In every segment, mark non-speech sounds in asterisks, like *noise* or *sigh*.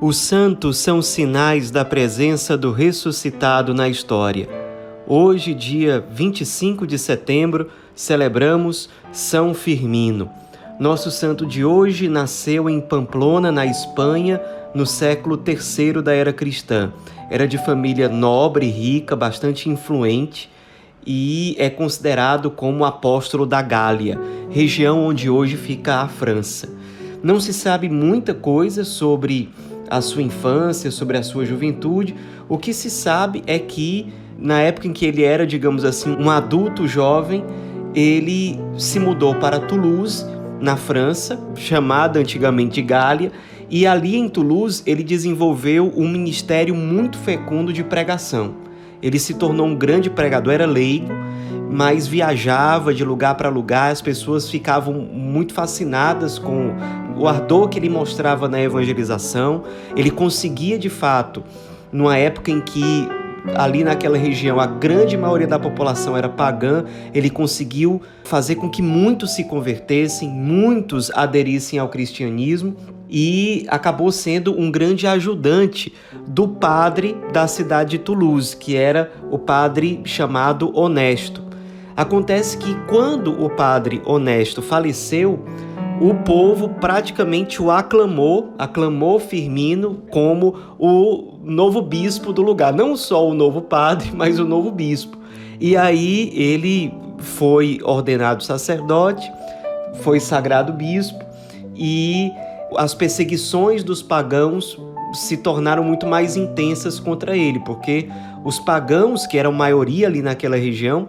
Os santos são sinais da presença do ressuscitado na história. Hoje, dia 25 de setembro, celebramos São Firmino. Nosso santo de hoje nasceu em Pamplona, na Espanha, no século III da era cristã. Era de família nobre rica, bastante influente, e é considerado como apóstolo da Gália, região onde hoje fica a França. Não se sabe muita coisa sobre a sua infância, sobre a sua juventude. O que se sabe é que na época em que ele era, digamos assim, um adulto jovem, ele se mudou para Toulouse, na França, chamada antigamente de Gália, e ali em Toulouse ele desenvolveu um ministério muito fecundo de pregação. Ele se tornou um grande pregador, era leigo, mas viajava de lugar para lugar, as pessoas ficavam muito fascinadas com o ardor que ele mostrava na evangelização. Ele conseguia, de fato, numa época em que ali naquela região a grande maioria da população era pagã, ele conseguiu fazer com que muitos se convertessem, muitos aderissem ao cristianismo e acabou sendo um grande ajudante do padre da cidade de Toulouse, que era o padre chamado Honesto. Acontece que quando o padre Honesto faleceu, o povo praticamente o aclamou, aclamou Firmino como o novo bispo do lugar. Não só o novo padre, *laughs* mas o novo bispo. E aí ele foi ordenado sacerdote, foi sagrado bispo e as perseguições dos pagãos se tornaram muito mais intensas contra ele, porque os pagãos, que eram maioria ali naquela região,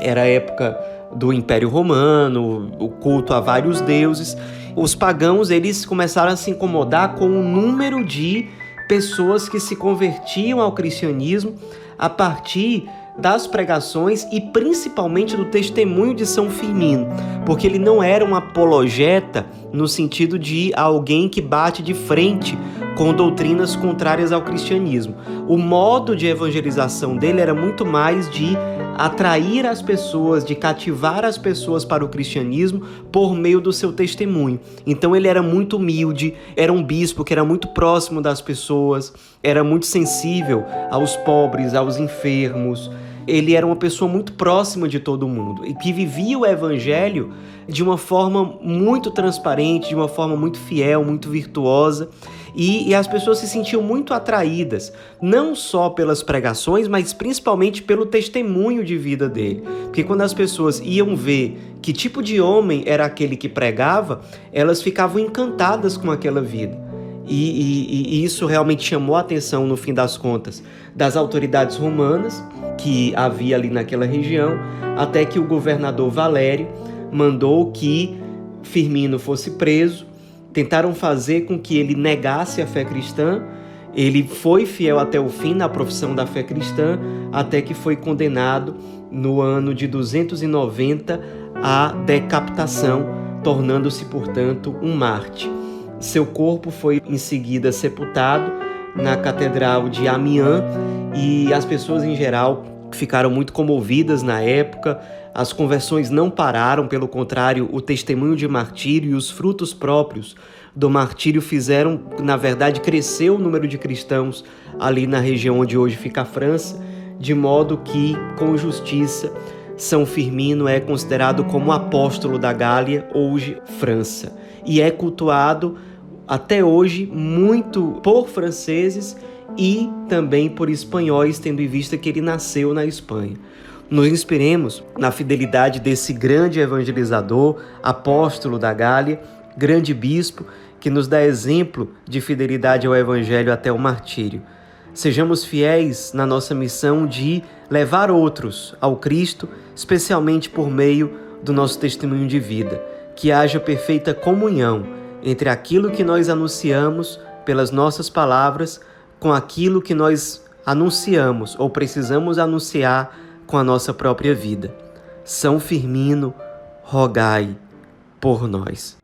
era a época do Império Romano, o culto a vários deuses. Os pagãos eles começaram a se incomodar com o número de pessoas que se convertiam ao cristianismo a partir das pregações e principalmente do testemunho de São Firmino, porque ele não era um apologeta no sentido de alguém que bate de frente com doutrinas contrárias ao cristianismo. O modo de evangelização dele era muito mais de atrair as pessoas, de cativar as pessoas para o cristianismo por meio do seu testemunho. Então ele era muito humilde, era um bispo que era muito próximo das pessoas, era muito sensível aos pobres, aos enfermos. Ele era uma pessoa muito próxima de todo mundo e que vivia o evangelho de uma forma muito transparente, de uma forma muito fiel, muito virtuosa. E, e, as pessoas se sentiam muito atraídas, não só pelas pregações, mas principalmente pelo testemunho de vida dele. Porque quando as pessoas iam ver que tipo de homem era aquele que pregava, elas ficavam encantadas com aquela vida. E, e, e isso realmente chamou a atenção, no fim das contas, das autoridades romanas que havia ali naquela região, até que o governador Valério mandou que Firmino fosse preso. Tentaram fazer com que ele negasse a fé cristã. Ele foi fiel até o fim na profissão da fé cristã, até que foi condenado no ano de 290 à decapitação, tornando-se, portanto, um mártir. Seu corpo foi em seguida sepultado na Catedral de Amiens e as pessoas em geral ficaram muito comovidas na época. As conversões não pararam, pelo contrário, o testemunho de martírio e os frutos próprios do martírio fizeram, na verdade, crescer o número de cristãos ali na região onde hoje fica a França, de modo que, com justiça, São Firmino é considerado como apóstolo da Gália, hoje França, e é cultuado até hoje muito por franceses e também por espanhóis, tendo em vista que ele nasceu na Espanha. Nos inspiremos na fidelidade desse grande evangelizador, apóstolo da Gália, grande bispo, que nos dá exemplo de fidelidade ao Evangelho até o martírio. Sejamos fiéis na nossa missão de levar outros ao Cristo, especialmente por meio do nosso testemunho de vida. Que haja perfeita comunhão entre aquilo que nós anunciamos pelas nossas palavras com aquilo que nós anunciamos ou precisamos anunciar com a nossa própria vida. São Firmino, rogai por nós.